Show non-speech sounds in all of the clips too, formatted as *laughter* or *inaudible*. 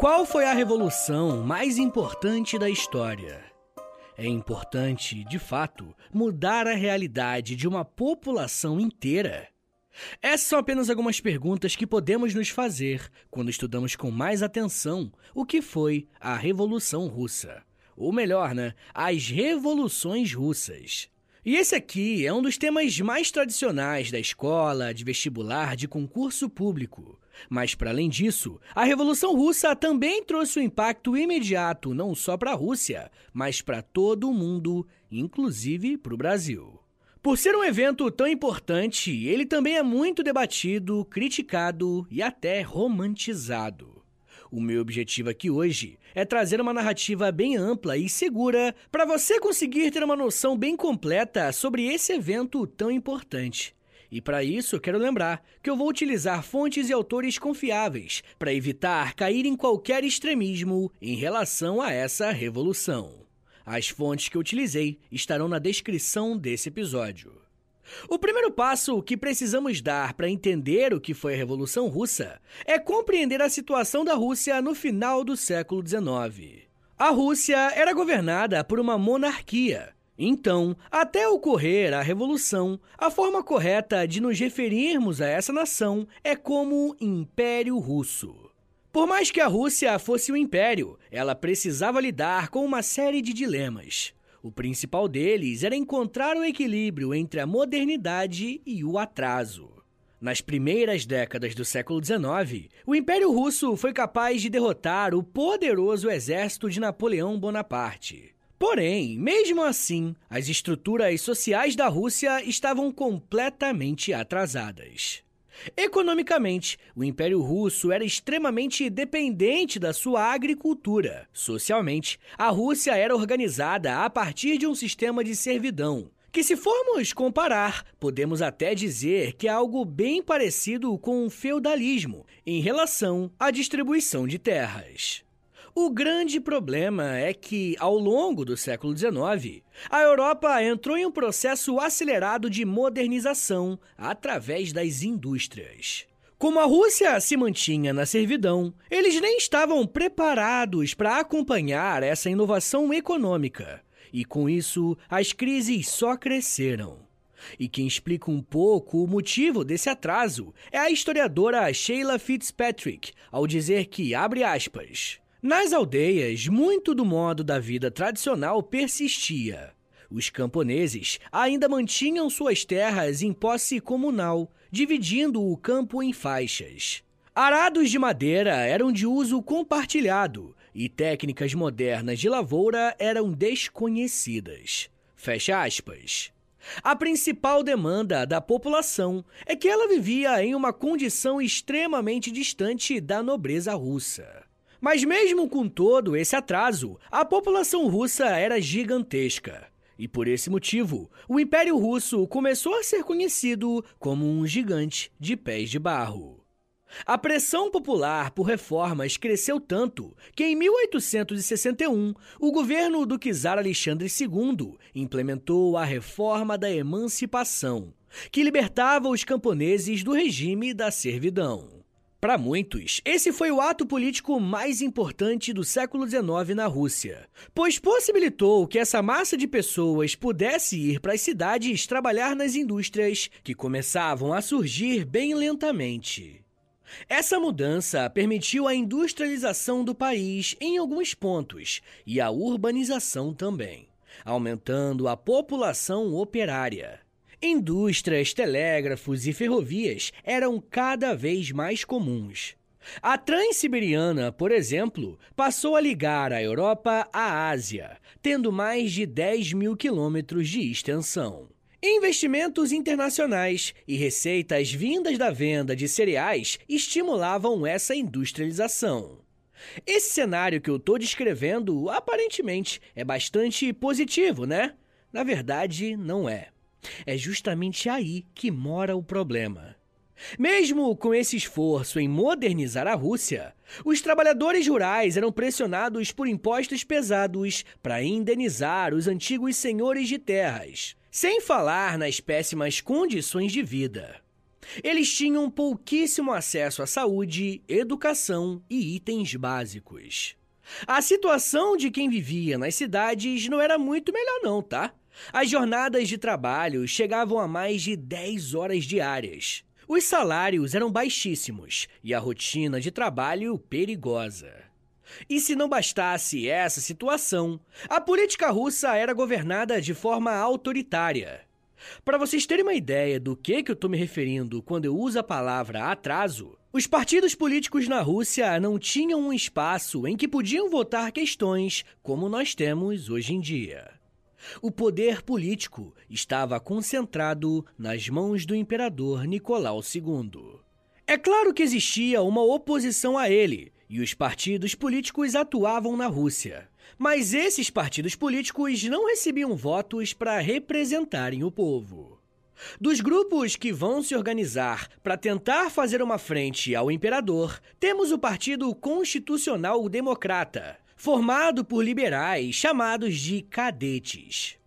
Qual foi a revolução mais importante da história? É importante, de fato, mudar a realidade de uma população inteira? Essas são apenas algumas perguntas que podemos nos fazer quando estudamos com mais atenção o que foi a Revolução Russa. Ou melhor, né? As revoluções russas. E esse aqui é um dos temas mais tradicionais da escola, de vestibular, de concurso público. Mas, para além disso, a Revolução Russa também trouxe um impacto imediato não só para a Rússia, mas para todo o mundo, inclusive para o Brasil. Por ser um evento tão importante, ele também é muito debatido, criticado e até romantizado. O meu objetivo aqui hoje é trazer uma narrativa bem ampla e segura para você conseguir ter uma noção bem completa sobre esse evento tão importante. E para isso, quero lembrar que eu vou utilizar fontes e autores confiáveis para evitar cair em qualquer extremismo em relação a essa revolução. As fontes que eu utilizei estarão na descrição desse episódio. O primeiro passo que precisamos dar para entender o que foi a Revolução Russa é compreender a situação da Rússia no final do século XIX. A Rússia era governada por uma monarquia, então, até ocorrer a Revolução, a forma correta de nos referirmos a essa nação é como Império Russo. Por mais que a Rússia fosse um império, ela precisava lidar com uma série de dilemas. O principal deles era encontrar o equilíbrio entre a modernidade e o atraso. Nas primeiras décadas do século XIX, o Império Russo foi capaz de derrotar o poderoso exército de Napoleão Bonaparte. Porém, mesmo assim, as estruturas sociais da Rússia estavam completamente atrasadas. Economicamente, o Império Russo era extremamente dependente da sua agricultura. Socialmente, a Rússia era organizada a partir de um sistema de servidão, que, se formos comparar, podemos até dizer que é algo bem parecido com o feudalismo em relação à distribuição de terras. O grande problema é que, ao longo do século XIX, a Europa entrou em um processo acelerado de modernização através das indústrias. Como a Rússia se mantinha na servidão, eles nem estavam preparados para acompanhar essa inovação econômica. E com isso, as crises só cresceram. E quem explica um pouco o motivo desse atraso é a historiadora Sheila Fitzpatrick, ao dizer que, abre aspas, nas aldeias, muito do modo da vida tradicional persistia. Os camponeses ainda mantinham suas terras em posse comunal, dividindo o campo em faixas. Arados de madeira eram de uso compartilhado e técnicas modernas de lavoura eram desconhecidas. Fecha aspas. A principal demanda da população é que ela vivia em uma condição extremamente distante da nobreza russa. Mas mesmo com todo esse atraso, a população russa era gigantesca. E por esse motivo, o Império Russo começou a ser conhecido como um gigante de pés de barro. A pressão popular por reformas cresceu tanto que em 1861 o governo do czar Alexandre II implementou a Reforma da Emancipação, que libertava os camponeses do regime da servidão. Para muitos, esse foi o ato político mais importante do século XIX na Rússia, pois possibilitou que essa massa de pessoas pudesse ir para as cidades trabalhar nas indústrias que começavam a surgir bem lentamente. Essa mudança permitiu a industrialização do país em alguns pontos e a urbanização também, aumentando a população operária. Indústrias, telégrafos e ferrovias eram cada vez mais comuns. A Transiberiana, por exemplo, passou a ligar a Europa à Ásia, tendo mais de 10 mil quilômetros de extensão. Investimentos internacionais e receitas vindas da venda de cereais estimulavam essa industrialização. Esse cenário que eu estou descrevendo aparentemente é bastante positivo, né? Na verdade, não é. É justamente aí que mora o problema. Mesmo com esse esforço em modernizar a Rússia, os trabalhadores rurais eram pressionados por impostos pesados para indenizar os antigos senhores de terras, sem falar nas péssimas condições de vida. Eles tinham pouquíssimo acesso à saúde, educação e itens básicos. A situação de quem vivia nas cidades não era muito melhor não, tá? As jornadas de trabalho chegavam a mais de 10 horas diárias. Os salários eram baixíssimos e a rotina de trabalho perigosa. E se não bastasse essa situação, a política russa era governada de forma autoritária. Para vocês terem uma ideia do que, que eu estou me referindo quando eu uso a palavra atraso, os partidos políticos na Rússia não tinham um espaço em que podiam votar questões como nós temos hoje em dia. O poder político estava concentrado nas mãos do imperador Nicolau II. É claro que existia uma oposição a ele, e os partidos políticos atuavam na Rússia. Mas esses partidos políticos não recebiam votos para representarem o povo. Dos grupos que vão se organizar para tentar fazer uma frente ao imperador, temos o Partido Constitucional Democrata, formado por liberais chamados de cadetes.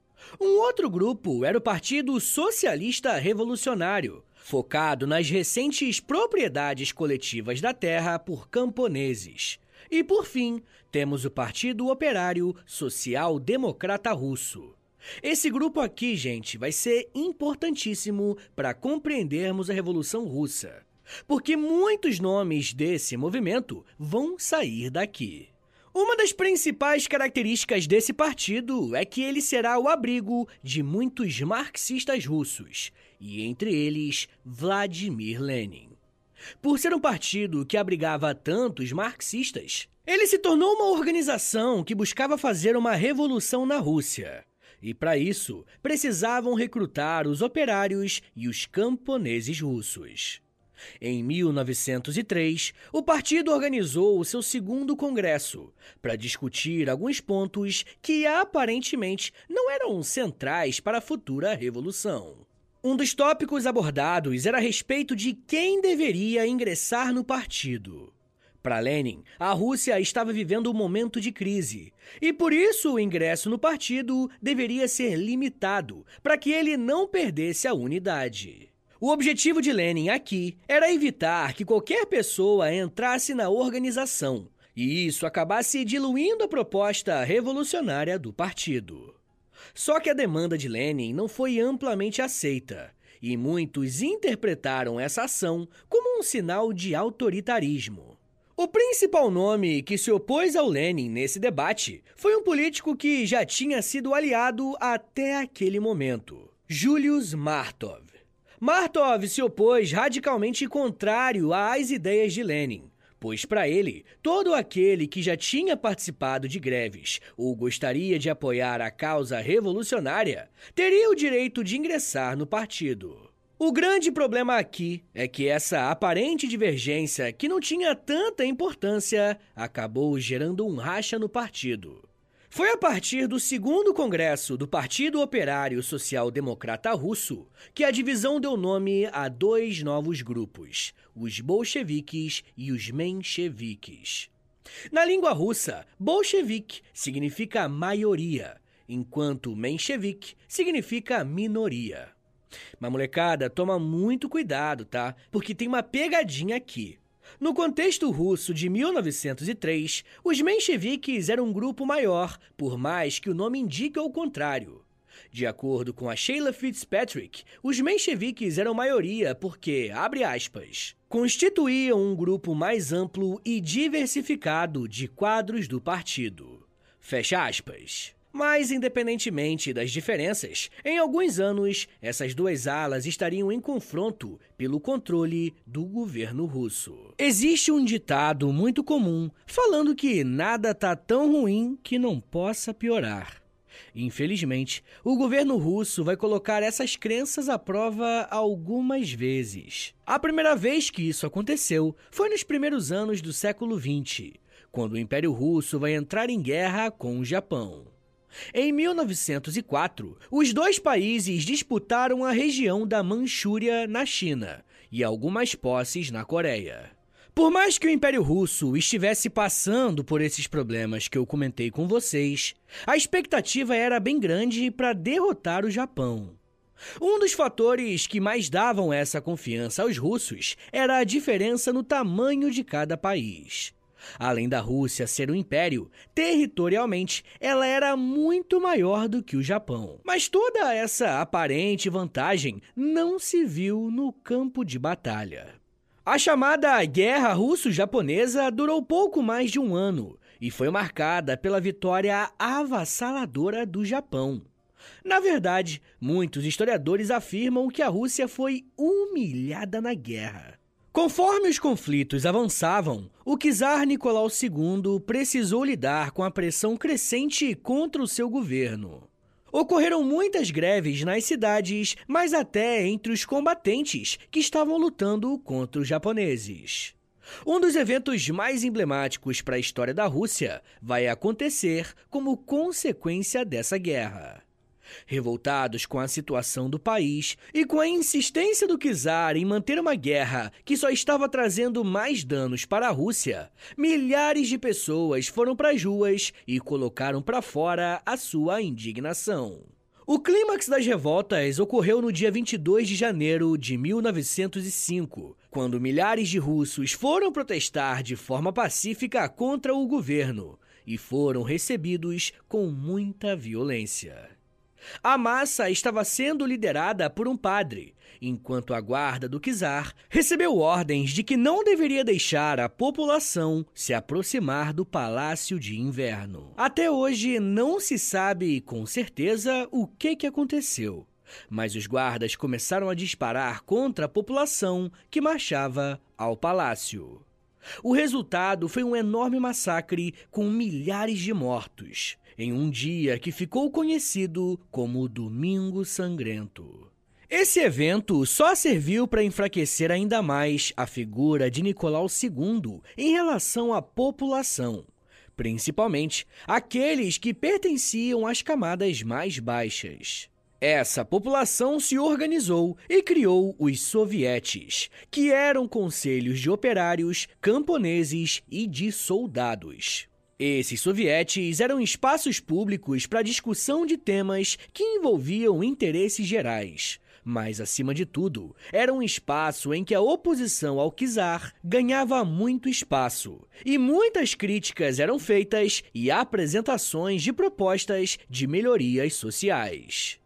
Um outro grupo era o Partido Socialista Revolucionário, focado nas recentes propriedades coletivas da terra por camponeses. E por fim, temos o Partido Operário Social Democrata Russo. Esse grupo aqui, gente, vai ser importantíssimo para compreendermos a Revolução Russa, porque muitos nomes desse movimento vão sair daqui. Uma das principais características desse partido é que ele será o abrigo de muitos marxistas russos, e entre eles Vladimir Lenin. Por ser um partido que abrigava tantos marxistas, ele se tornou uma organização que buscava fazer uma revolução na Rússia. E para isso, precisavam recrutar os operários e os camponeses russos. Em 1903, o partido organizou o seu segundo congresso para discutir alguns pontos que aparentemente não eram centrais para a futura revolução. Um dos tópicos abordados era a respeito de quem deveria ingressar no partido. Para Lenin, a Rússia estava vivendo um momento de crise, e por isso o ingresso no partido deveria ser limitado para que ele não perdesse a unidade. O objetivo de Lenin aqui era evitar que qualquer pessoa entrasse na organização e isso acabasse diluindo a proposta revolucionária do partido. Só que a demanda de Lenin não foi amplamente aceita e muitos interpretaram essa ação como um sinal de autoritarismo. O principal nome que se opôs ao Lenin nesse debate foi um político que já tinha sido aliado até aquele momento, Julius Martov. Martov se opôs radicalmente contrário às ideias de Lenin, pois para ele, todo aquele que já tinha participado de greves ou gostaria de apoiar a causa revolucionária teria o direito de ingressar no partido. O grande problema aqui é que essa aparente divergência, que não tinha tanta importância, acabou gerando um racha no partido. Foi a partir do segundo congresso do Partido Operário Social Democrata Russo que a divisão deu nome a dois novos grupos, os bolcheviques e os mencheviques. Na língua russa, bolchevique significa maioria, enquanto menchevique significa minoria. Mas molecada, toma muito cuidado, tá? Porque tem uma pegadinha aqui. No contexto russo de 1903, os mencheviques eram um grupo maior, por mais que o nome indique o contrário. De acordo com a Sheila Fitzpatrick, os mencheviques eram maioria porque, abre aspas, constituíam um grupo mais amplo e diversificado de quadros do partido. Fecha aspas. Mas, independentemente das diferenças, em alguns anos, essas duas alas estariam em confronto pelo controle do governo russo. Existe um ditado muito comum falando que nada tá tão ruim que não possa piorar. Infelizmente, o governo russo vai colocar essas crenças à prova algumas vezes. A primeira vez que isso aconteceu foi nos primeiros anos do século XX, quando o Império Russo vai entrar em guerra com o Japão. Em 1904, os dois países disputaram a região da Manchúria na China e algumas posses na Coreia. Por mais que o Império Russo estivesse passando por esses problemas que eu comentei com vocês, a expectativa era bem grande para derrotar o Japão. Um dos fatores que mais davam essa confiança aos russos era a diferença no tamanho de cada país. Além da Rússia ser um império, territorialmente ela era muito maior do que o Japão. Mas toda essa aparente vantagem não se viu no campo de batalha. A chamada Guerra Russo-Japonesa durou pouco mais de um ano e foi marcada pela vitória avassaladora do Japão. Na verdade, muitos historiadores afirmam que a Rússia foi humilhada na guerra. Conforme os conflitos avançavam, o czar Nicolau II precisou lidar com a pressão crescente contra o seu governo. Ocorreram muitas greves nas cidades, mas até entre os combatentes que estavam lutando contra os japoneses. Um dos eventos mais emblemáticos para a história da Rússia vai acontecer como consequência dessa guerra. Revoltados com a situação do país e com a insistência do czar em manter uma guerra que só estava trazendo mais danos para a Rússia, milhares de pessoas foram para as ruas e colocaram para fora a sua indignação. O clímax das revoltas ocorreu no dia 22 de janeiro de 1905, quando milhares de russos foram protestar de forma pacífica contra o governo e foram recebidos com muita violência. A massa estava sendo liderada por um padre, enquanto a guarda do czar recebeu ordens de que não deveria deixar a população se aproximar do palácio de inverno. Até hoje não se sabe com certeza o que, que aconteceu, mas os guardas começaram a disparar contra a população que marchava ao palácio. O resultado foi um enorme massacre com milhares de mortos em um dia que ficou conhecido como Domingo Sangrento. Esse evento só serviu para enfraquecer ainda mais a figura de Nicolau II em relação à população, principalmente aqueles que pertenciam às camadas mais baixas. Essa população se organizou e criou os sovietes, que eram conselhos de operários, camponeses e de soldados. Esses sovietes eram espaços públicos para discussão de temas que envolviam interesses gerais. Mas, acima de tudo, era um espaço em que a oposição ao czar ganhava muito espaço, e muitas críticas eram feitas e apresentações de propostas de melhorias sociais.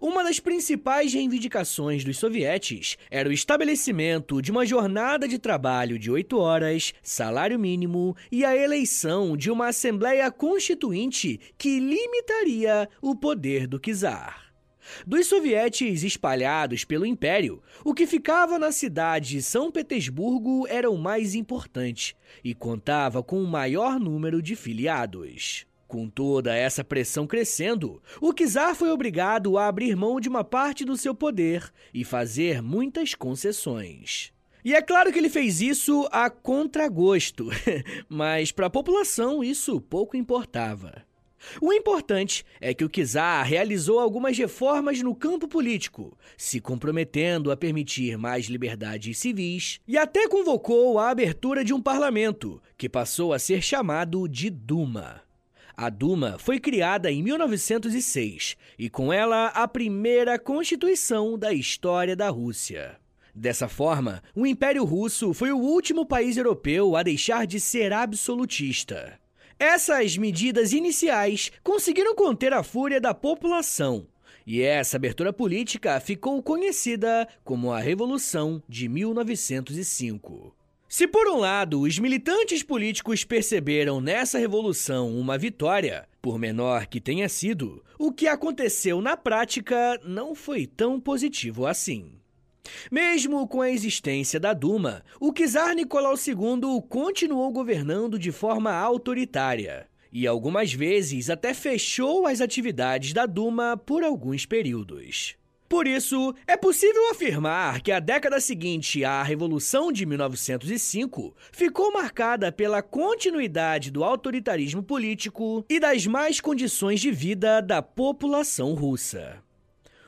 Uma das principais reivindicações dos sovietes era o estabelecimento de uma jornada de trabalho de oito horas, salário mínimo e a eleição de uma Assembleia Constituinte que limitaria o poder do czar. Dos sovietes espalhados pelo império, o que ficava na cidade de São Petersburgo era o mais importante e contava com o maior número de filiados. Com toda essa pressão crescendo, o czar foi obrigado a abrir mão de uma parte do seu poder e fazer muitas concessões. E é claro que ele fez isso a contragosto, *laughs* mas para a população isso pouco importava. O importante é que o czar realizou algumas reformas no campo político, se comprometendo a permitir mais liberdades civis e até convocou a abertura de um parlamento, que passou a ser chamado de Duma. A Duma foi criada em 1906 e, com ela, a primeira constituição da história da Rússia. Dessa forma, o Império Russo foi o último país europeu a deixar de ser absolutista. Essas medidas iniciais conseguiram conter a fúria da população, e essa abertura política ficou conhecida como a Revolução de 1905. Se por um lado os militantes políticos perceberam nessa revolução uma vitória, por menor que tenha sido, o que aconteceu na prática não foi tão positivo assim. Mesmo com a existência da Duma, o czar Nicolau II continuou governando de forma autoritária e algumas vezes até fechou as atividades da Duma por alguns períodos. Por isso, é possível afirmar que a década seguinte à Revolução de 1905 ficou marcada pela continuidade do autoritarismo político e das más condições de vida da população russa.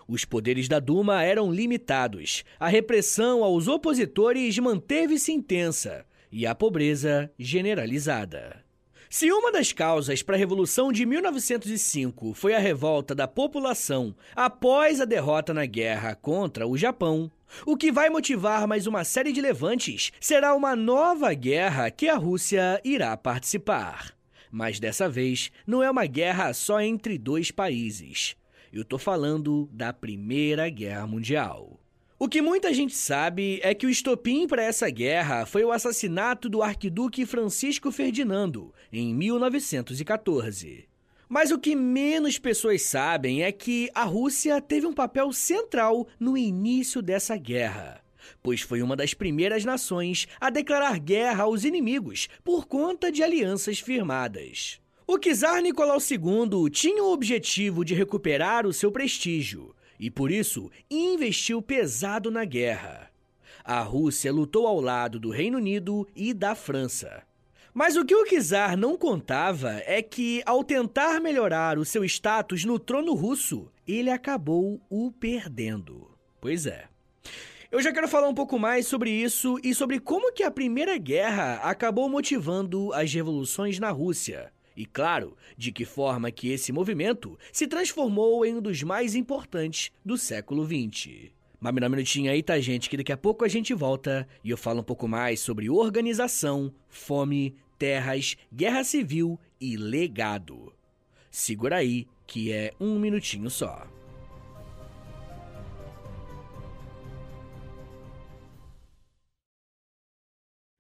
Os poderes da Duma eram limitados, a repressão aos opositores manteve-se intensa e a pobreza generalizada. Se uma das causas para a Revolução de 1905 foi a revolta da população após a derrota na guerra contra o Japão, o que vai motivar mais uma série de levantes será uma nova guerra que a Rússia irá participar. Mas dessa vez não é uma guerra só entre dois países. Eu tô falando da Primeira Guerra Mundial. O que muita gente sabe é que o estopim para essa guerra foi o assassinato do arquiduque Francisco Ferdinando, em 1914. Mas o que menos pessoas sabem é que a Rússia teve um papel central no início dessa guerra, pois foi uma das primeiras nações a declarar guerra aos inimigos por conta de alianças firmadas. O czar Nicolau II tinha o objetivo de recuperar o seu prestígio e por isso investiu pesado na guerra. A Rússia lutou ao lado do Reino Unido e da França. Mas o que o czar não contava é que, ao tentar melhorar o seu status no trono russo, ele acabou o perdendo. Pois é. Eu já quero falar um pouco mais sobre isso e sobre como que a Primeira Guerra acabou motivando as revoluções na Rússia. E claro, de que forma que esse movimento se transformou em um dos mais importantes do século XX. Mas me dá um minutinho aí, tá, gente? Que daqui a pouco a gente volta e eu falo um pouco mais sobre organização, fome, terras, guerra civil e legado. Segura aí, que é um minutinho só.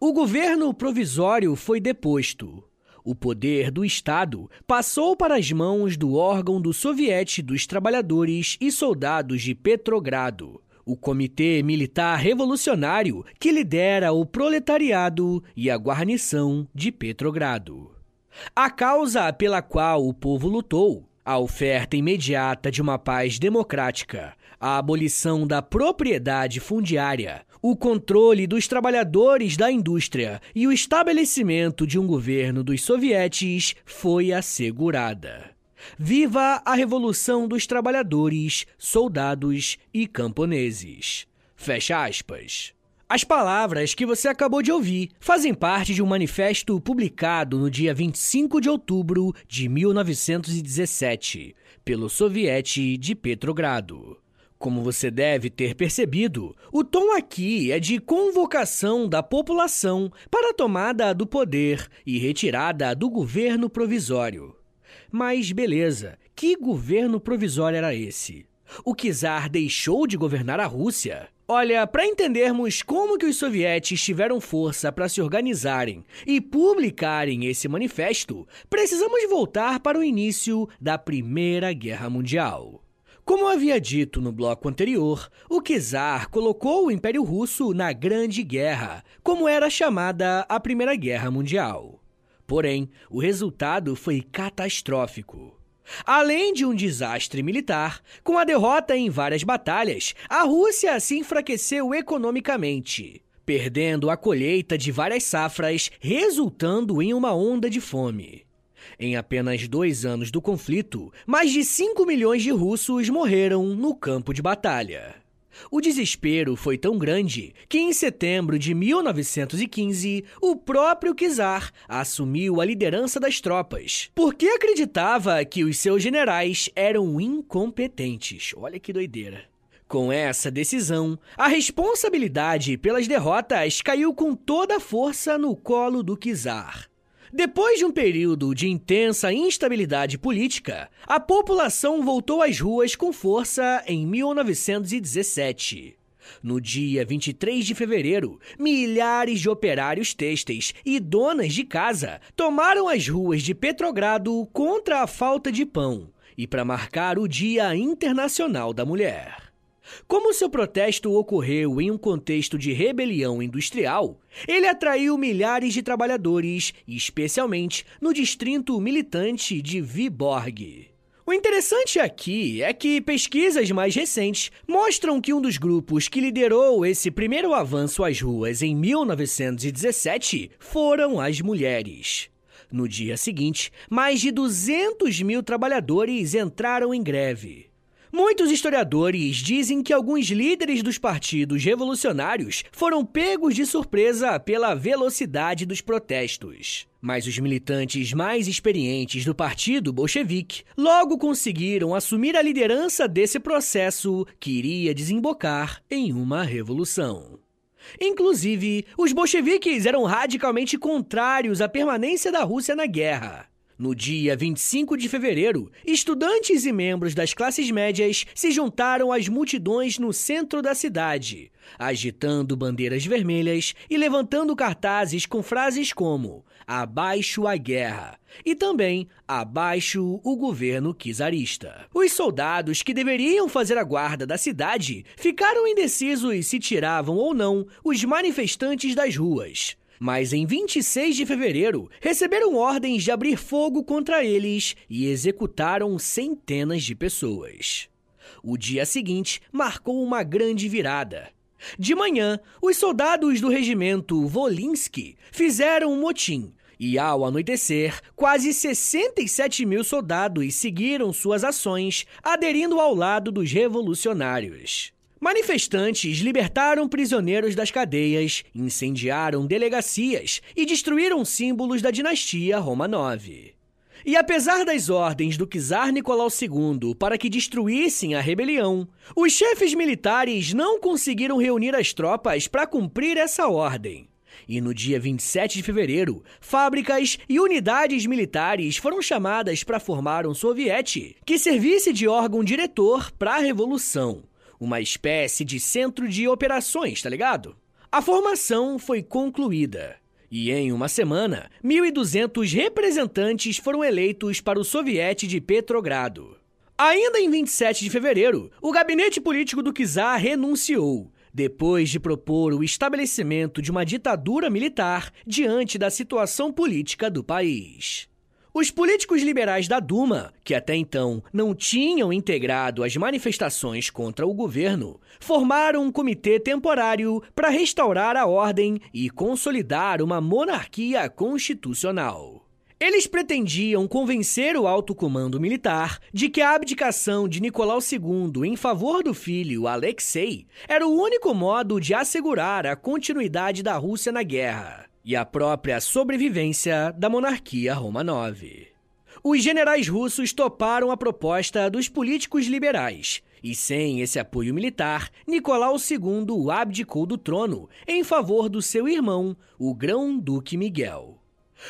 O governo provisório foi deposto. O poder do Estado passou para as mãos do órgão do Soviete dos Trabalhadores e Soldados de Petrogrado, o Comitê Militar Revolucionário que lidera o proletariado e a guarnição de Petrogrado. A causa pela qual o povo lutou, a oferta imediata de uma paz democrática, a abolição da propriedade fundiária, o controle dos trabalhadores da indústria e o estabelecimento de um governo dos sovietes foi assegurada. Viva a Revolução dos Trabalhadores, Soldados e Camponeses. Fecha aspas. As palavras que você acabou de ouvir fazem parte de um manifesto publicado no dia 25 de outubro de 1917 pelo Soviete de Petrogrado. Como você deve ter percebido, o tom aqui é de convocação da população para a tomada do poder e retirada do governo provisório. Mas beleza, que governo provisório era esse? O czar deixou de governar a Rússia? Olha, para entendermos como que os sovietes tiveram força para se organizarem e publicarem esse manifesto, precisamos voltar para o início da Primeira Guerra Mundial. Como havia dito no bloco anterior, o czar colocou o Império Russo na Grande Guerra, como era chamada a Primeira Guerra Mundial. Porém, o resultado foi catastrófico. Além de um desastre militar, com a derrota em várias batalhas, a Rússia se enfraqueceu economicamente, perdendo a colheita de várias safras, resultando em uma onda de fome. Em apenas dois anos do conflito, mais de 5 milhões de russos morreram no campo de batalha. O desespero foi tão grande que, em setembro de 1915, o próprio czar assumiu a liderança das tropas, porque acreditava que os seus generais eram incompetentes. Olha que doideira. Com essa decisão, a responsabilidade pelas derrotas caiu com toda a força no colo do czar. Depois de um período de intensa instabilidade política, a população voltou às ruas com força em 1917. No dia 23 de fevereiro, milhares de operários têxteis e donas de casa tomaram as ruas de Petrogrado contra a falta de pão e para marcar o Dia Internacional da Mulher. Como seu protesto ocorreu em um contexto de rebelião industrial, ele atraiu milhares de trabalhadores, especialmente no distrito militante de Viborg. O interessante aqui é que pesquisas mais recentes mostram que um dos grupos que liderou esse primeiro avanço às ruas em 1917 foram as mulheres. No dia seguinte, mais de 200 mil trabalhadores entraram em greve. Muitos historiadores dizem que alguns líderes dos partidos revolucionários foram pegos de surpresa pela velocidade dos protestos. Mas os militantes mais experientes do partido bolchevique logo conseguiram assumir a liderança desse processo que iria desembocar em uma revolução. Inclusive, os bolcheviques eram radicalmente contrários à permanência da Rússia na guerra. No dia 25 de fevereiro, estudantes e membros das classes médias se juntaram às multidões no centro da cidade, agitando bandeiras vermelhas e levantando cartazes com frases como Abaixo a guerra e também Abaixo o governo czarista. Os soldados que deveriam fazer a guarda da cidade ficaram indecisos se tiravam ou não os manifestantes das ruas mas em 26 de fevereiro receberam ordens de abrir fogo contra eles e executaram centenas de pessoas. O dia seguinte marcou uma grande virada. De manhã, os soldados do regimento Volinsky fizeram um motim e, ao anoitecer, quase 67 mil soldados seguiram suas ações, aderindo ao lado dos revolucionários. Manifestantes libertaram prisioneiros das cadeias, incendiaram delegacias e destruíram símbolos da dinastia Romanov. E apesar das ordens do czar Nicolau II para que destruíssem a rebelião, os chefes militares não conseguiram reunir as tropas para cumprir essa ordem. E no dia 27 de fevereiro, fábricas e unidades militares foram chamadas para formar um soviete que servisse de órgão diretor para a revolução uma espécie de centro de operações, tá ligado? A formação foi concluída. E em uma semana, 1.200 representantes foram eleitos para o Soviete de Petrogrado. Ainda em 27 de fevereiro, o gabinete político do czar renunciou, depois de propor o estabelecimento de uma ditadura militar diante da situação política do país. Os políticos liberais da Duma, que até então não tinham integrado as manifestações contra o governo, formaram um comitê temporário para restaurar a ordem e consolidar uma monarquia constitucional. Eles pretendiam convencer o alto comando militar de que a abdicação de Nicolau II em favor do filho Alexei era o único modo de assegurar a continuidade da Rússia na guerra e a própria sobrevivência da monarquia Romanov. Os generais russos toparam a proposta dos políticos liberais, e sem esse apoio militar, Nicolau II abdicou do trono em favor do seu irmão, o grão-duque Miguel.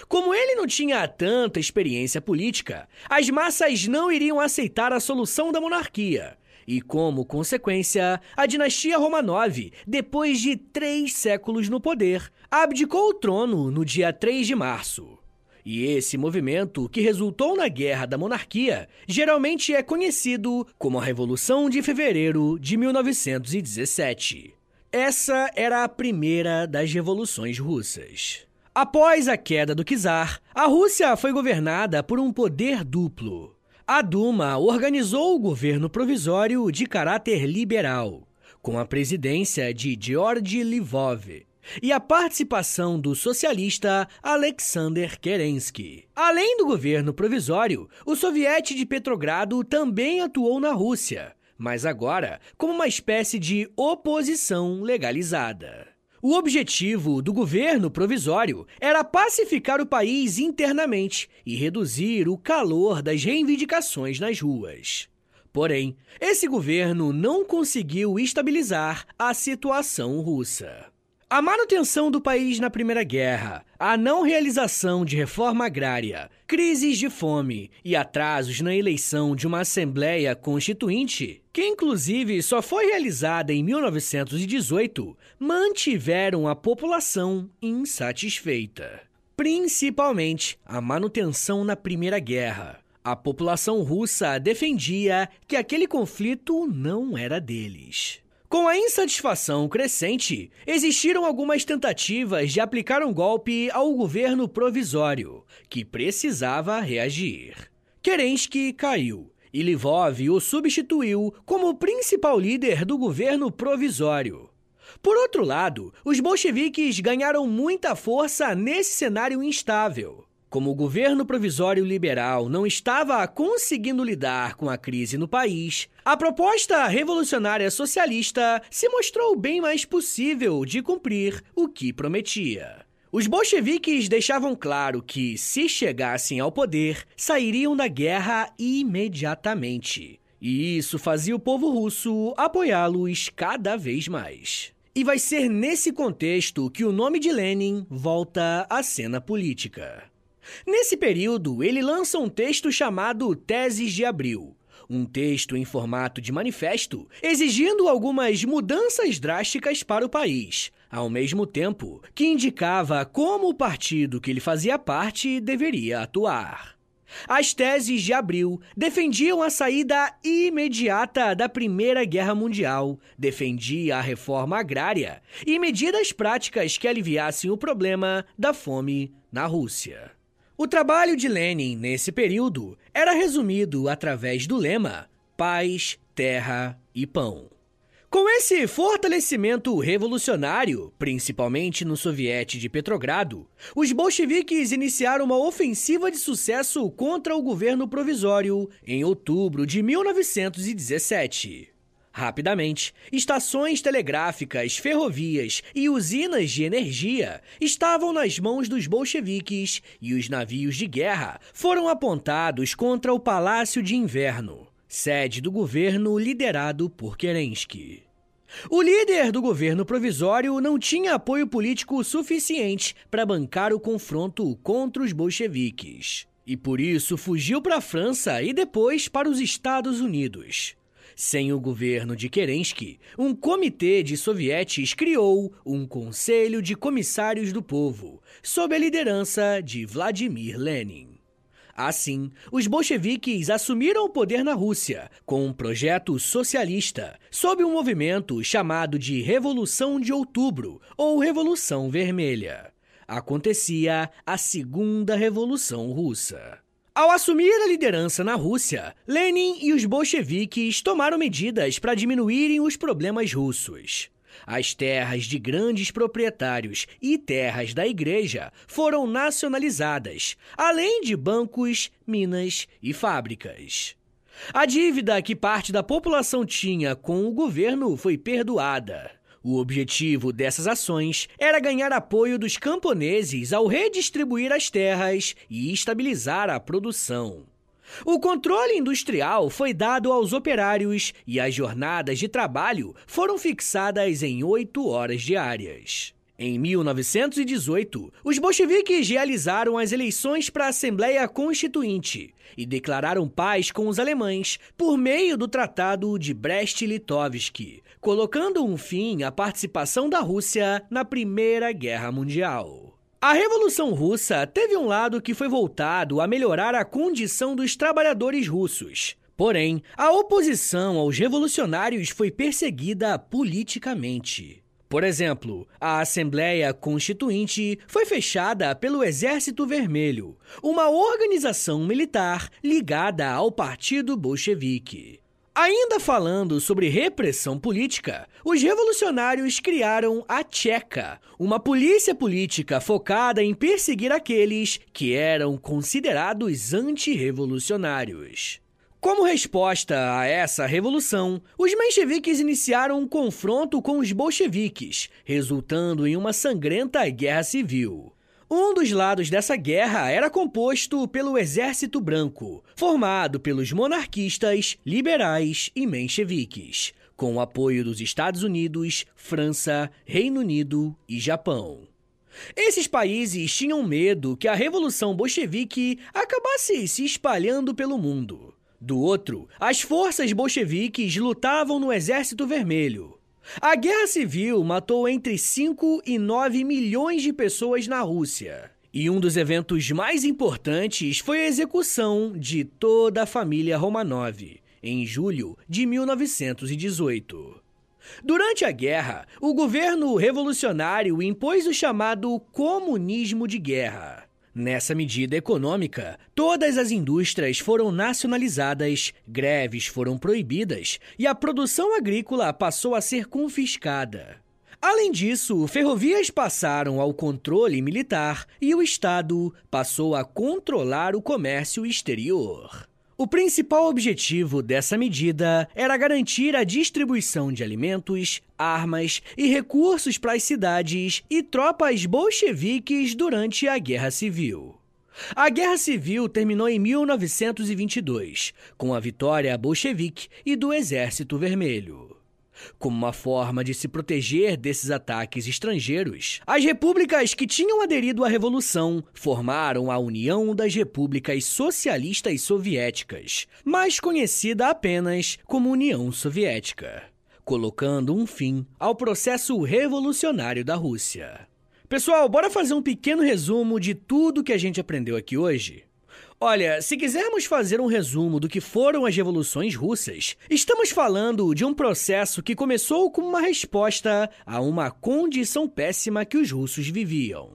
Como ele não tinha tanta experiência política, as massas não iriam aceitar a solução da monarquia e, como consequência, a dinastia Romanov, depois de três séculos no poder, abdicou o trono no dia 3 de março. E esse movimento, que resultou na Guerra da Monarquia, geralmente é conhecido como a Revolução de Fevereiro de 1917. Essa era a primeira das revoluções russas. Após a queda do czar, a Rússia foi governada por um poder duplo. A Duma organizou o governo provisório de caráter liberal, com a presidência de Georgy Livov e a participação do socialista Alexander Kerensky. Além do governo provisório, o soviete de Petrogrado também atuou na Rússia, mas agora como uma espécie de oposição legalizada. O objetivo do governo provisório era pacificar o país internamente e reduzir o calor das reivindicações nas ruas. Porém, esse governo não conseguiu estabilizar a situação russa. A manutenção do país na Primeira Guerra, a não realização de reforma agrária, crises de fome e atrasos na eleição de uma Assembleia Constituinte, que inclusive só foi realizada em 1918, mantiveram a população insatisfeita. Principalmente a manutenção na Primeira Guerra. A população russa defendia que aquele conflito não era deles. Com a insatisfação crescente, existiram algumas tentativas de aplicar um golpe ao governo provisório, que precisava reagir. Kerensky caiu e Lvov o substituiu como principal líder do governo provisório. Por outro lado, os bolcheviques ganharam muita força nesse cenário instável. Como o governo provisório liberal não estava conseguindo lidar com a crise no país, a proposta revolucionária socialista se mostrou bem mais possível de cumprir o que prometia. Os bolcheviques deixavam claro que, se chegassem ao poder, sairiam da guerra imediatamente. E isso fazia o povo russo apoiá-los cada vez mais. E vai ser nesse contexto que o nome de Lenin volta à cena política. Nesse período, ele lança um texto chamado Teses de Abril, um texto em formato de manifesto, exigindo algumas mudanças drásticas para o país, ao mesmo tempo que indicava como o partido que ele fazia parte deveria atuar. As teses de Abril defendiam a saída imediata da Primeira Guerra Mundial, defendia a reforma agrária e medidas práticas que aliviassem o problema da fome na Rússia. O trabalho de Lenin nesse período era resumido através do lema paz, terra e pão. Com esse fortalecimento revolucionário, principalmente no soviete de Petrogrado, os bolcheviques iniciaram uma ofensiva de sucesso contra o governo provisório em outubro de 1917. Rapidamente, estações telegráficas, ferrovias e usinas de energia estavam nas mãos dos bolcheviques e os navios de guerra foram apontados contra o Palácio de Inverno, sede do governo liderado por Kerensky. O líder do governo provisório não tinha apoio político suficiente para bancar o confronto contra os bolcheviques. E por isso fugiu para a França e depois para os Estados Unidos. Sem o governo de Kerensky, um comitê de sovietes criou um Conselho de Comissários do Povo, sob a liderança de Vladimir Lenin. Assim, os bolcheviques assumiram o poder na Rússia com um projeto socialista, sob um movimento chamado de Revolução de Outubro ou Revolução Vermelha. Acontecia a Segunda Revolução Russa. Ao assumir a liderança na Rússia, Lenin e os bolcheviques tomaram medidas para diminuírem os problemas russos. As terras de grandes proprietários e terras da igreja foram nacionalizadas, além de bancos, minas e fábricas. A dívida que parte da população tinha com o governo foi perdoada. O objetivo dessas ações era ganhar apoio dos camponeses ao redistribuir as terras e estabilizar a produção. O controle industrial foi dado aos operários e as jornadas de trabalho foram fixadas em oito horas diárias. Em 1918, os bolcheviques realizaram as eleições para a Assembleia Constituinte e declararam paz com os alemães por meio do Tratado de Brest-Litovsk, colocando um fim à participação da Rússia na Primeira Guerra Mundial. A Revolução Russa teve um lado que foi voltado a melhorar a condição dos trabalhadores russos. Porém, a oposição aos revolucionários foi perseguida politicamente. Por exemplo, a Assembleia Constituinte foi fechada pelo Exército Vermelho, uma organização militar ligada ao Partido Bolchevique. Ainda falando sobre repressão política, os revolucionários criaram a Tcheca, uma polícia política focada em perseguir aqueles que eram considerados antirrevolucionários. Como resposta a essa revolução, os mencheviques iniciaram um confronto com os bolcheviques, resultando em uma sangrenta guerra civil. Um dos lados dessa guerra era composto pelo Exército Branco, formado pelos monarquistas, liberais e mencheviques, com o apoio dos Estados Unidos, França, Reino Unido e Japão. Esses países tinham medo que a Revolução Bolchevique acabasse se espalhando pelo mundo. Do outro, as forças bolcheviques lutavam no Exército Vermelho. A Guerra Civil matou entre 5 e 9 milhões de pessoas na Rússia. E um dos eventos mais importantes foi a execução de toda a família Romanov, em julho de 1918. Durante a guerra, o governo revolucionário impôs o chamado comunismo de guerra. Nessa medida econômica, todas as indústrias foram nacionalizadas, greves foram proibidas e a produção agrícola passou a ser confiscada. Além disso, ferrovias passaram ao controle militar e o Estado passou a controlar o comércio exterior. O principal objetivo dessa medida era garantir a distribuição de alimentos, armas e recursos para as cidades e tropas bolcheviques durante a Guerra Civil. A Guerra Civil terminou em 1922, com a vitória bolchevique e do Exército Vermelho. Como uma forma de se proteger desses ataques estrangeiros, as repúblicas que tinham aderido à Revolução formaram a União das Repúblicas Socialistas Soviéticas, mais conhecida apenas como União Soviética, colocando um fim ao processo revolucionário da Rússia. Pessoal, bora fazer um pequeno resumo de tudo que a gente aprendeu aqui hoje? Olha, se quisermos fazer um resumo do que foram as revoluções russas, estamos falando de um processo que começou como uma resposta a uma condição péssima que os russos viviam.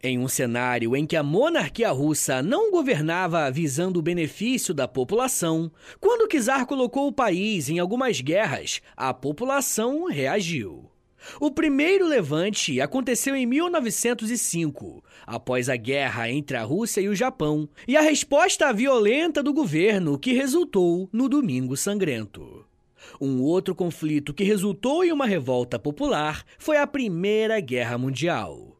Em um cenário em que a monarquia russa não governava visando o benefício da população, quando o czar colocou o país em algumas guerras, a população reagiu. O primeiro levante aconteceu em 1905, após a guerra entre a Rússia e o Japão, e a resposta violenta do governo que resultou no Domingo Sangrento. Um outro conflito que resultou em uma revolta popular foi a Primeira Guerra Mundial.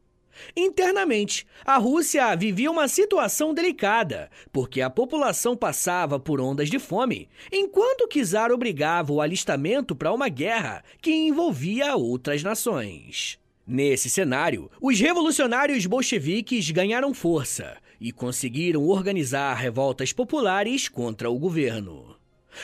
Internamente, a Rússia vivia uma situação delicada, porque a população passava por ondas de fome, enquanto o czar obrigava o alistamento para uma guerra que envolvia outras nações. Nesse cenário, os revolucionários bolcheviques ganharam força e conseguiram organizar revoltas populares contra o governo.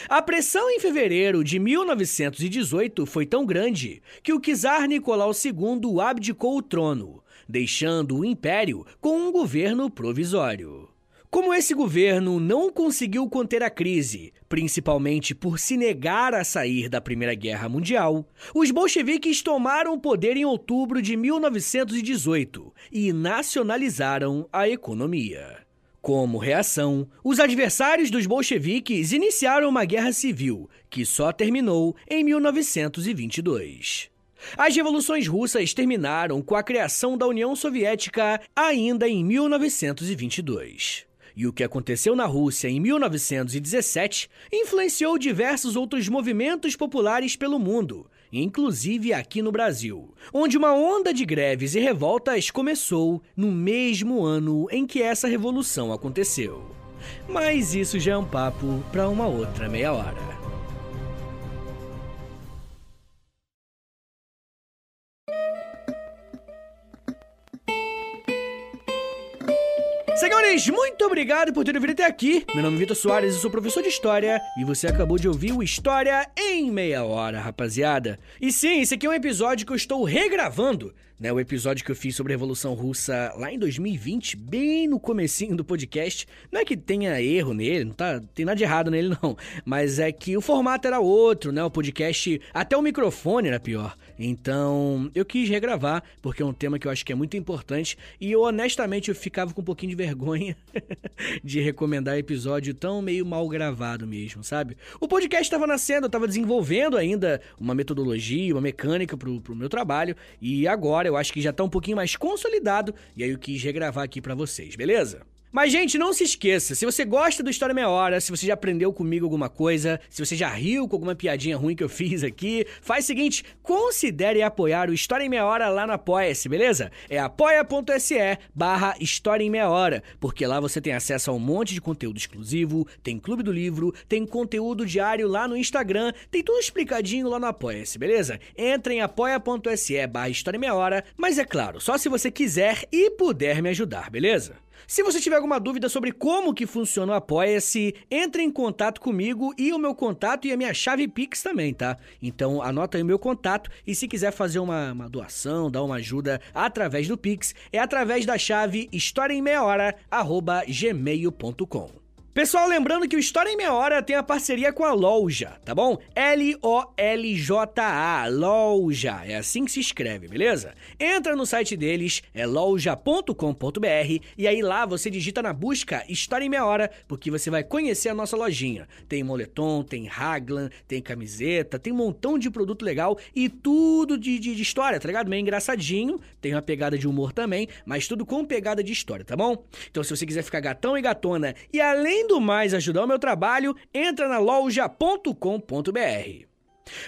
A pressão em fevereiro de 1918 foi tão grande que o czar Nicolau II abdicou o trono, deixando o império com um governo provisório. Como esse governo não conseguiu conter a crise, principalmente por se negar a sair da Primeira Guerra Mundial, os bolcheviques tomaram o poder em outubro de 1918 e nacionalizaram a economia. Como reação, os adversários dos bolcheviques iniciaram uma guerra civil, que só terminou em 1922. As revoluções russas terminaram com a criação da União Soviética ainda em 1922. E o que aconteceu na Rússia em 1917 influenciou diversos outros movimentos populares pelo mundo, inclusive aqui no Brasil, onde uma onda de greves e revoltas começou no mesmo ano em que essa revolução aconteceu. Mas isso já é um papo para uma outra meia hora. Senhores, muito obrigado por terem vindo até aqui. Meu nome é Vitor Soares, eu sou professor de História e você acabou de ouvir o História em Meia Hora, rapaziada. E sim, esse aqui é um episódio que eu estou regravando né, o episódio que eu fiz sobre a Revolução Russa lá em 2020, bem no comecinho do podcast. Não é que tenha erro nele, não tá, tem nada de errado nele não, mas é que o formato era outro, né? O podcast, até o microfone era pior. Então, eu quis regravar porque é um tema que eu acho que é muito importante e eu honestamente eu ficava com um pouquinho de vergonha *laughs* de recomendar episódio tão meio mal gravado mesmo, sabe? O podcast estava nascendo, eu estava desenvolvendo ainda uma metodologia, uma mecânica pro, pro meu trabalho e agora eu acho que já tá um pouquinho mais consolidado e aí eu quis regravar aqui para vocês, beleza? Mas, gente, não se esqueça, se você gosta do História Meia Hora, se você já aprendeu comigo alguma coisa, se você já riu com alguma piadinha ruim que eu *laughs* fiz aqui, faz o seguinte, considere apoiar o História em Meia Hora lá no Apoia-se, beleza? É apoia.se barra História em Meia Hora, porque lá você tem acesso a um monte de conteúdo exclusivo, tem Clube do Livro, tem conteúdo diário lá no Instagram, tem tudo explicadinho lá no Apoia-se, beleza? Entra em apoia.se barra História em Meia Hora, mas é claro, só se você quiser e puder me ajudar, beleza? Se você tiver alguma dúvida sobre como que funciona o Apoia-se, entre em contato comigo e o meu contato e a minha chave Pix também, tá? Então anota aí o meu contato e se quiser fazer uma, uma doação, dar uma ajuda através do Pix, é através da chave historiaemmeiahora@gmail.com. Pessoal, lembrando que o História em Meia Hora tem a parceria com a Loja, tá bom? L-O-L-J-A, Loja, é assim que se escreve, beleza? Entra no site deles, é loja.com.br, e aí lá você digita na busca História em Meia Hora, porque você vai conhecer a nossa lojinha. Tem moletom, tem raglan, tem camiseta, tem um montão de produto legal e tudo de, de, de história, tá ligado? Meio engraçadinho, tem uma pegada de humor também, mas tudo com pegada de história, tá bom? Então se você quiser ficar gatão e gatona, e além do mais ajudar o meu trabalho, entra na loja.com.br.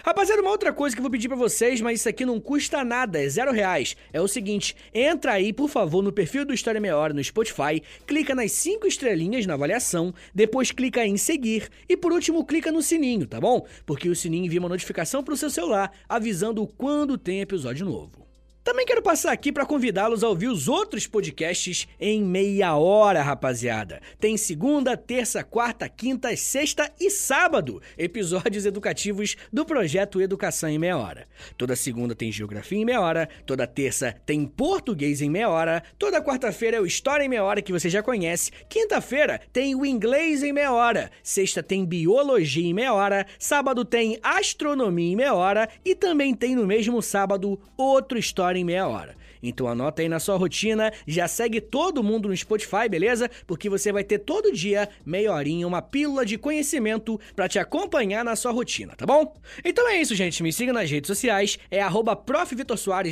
Rapaziada, uma outra coisa que eu vou pedir para vocês, mas isso aqui não custa nada, é zero reais. É o seguinte, entra aí, por favor, no perfil do História Meia Hora no Spotify, clica nas cinco estrelinhas na avaliação, depois clica em seguir e por último clica no sininho, tá bom? Porque o sininho envia uma notificação pro seu celular avisando quando tem episódio novo. Também quero passar aqui para convidá-los a ouvir os outros podcasts em meia hora, rapaziada. Tem segunda, terça, quarta, quinta, sexta e sábado episódios educativos do projeto Educação em Meia Hora. Toda segunda tem Geografia em Meia Hora, toda terça tem Português em Meia Hora, toda quarta-feira é o História em Meia Hora que você já conhece, quinta-feira tem o Inglês em Meia Hora, sexta tem Biologia em Meia Hora, sábado tem Astronomia em Meia Hora e também tem no mesmo sábado outro História em meia hora. Então anota aí na sua rotina, já segue todo mundo no Spotify, beleza? Porque você vai ter todo dia, meia horinha, uma pílula de conhecimento para te acompanhar na sua rotina, tá bom? Então é isso, gente. Me siga nas redes sociais, é arroba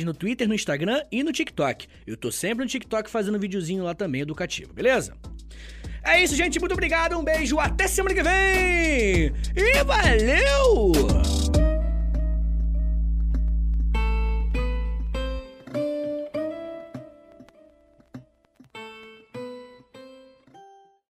no Twitter, no Instagram e no TikTok. Eu tô sempre no TikTok fazendo videozinho lá também educativo, beleza? É isso, gente. Muito obrigado. Um beijo. Até semana que vem. E valeu!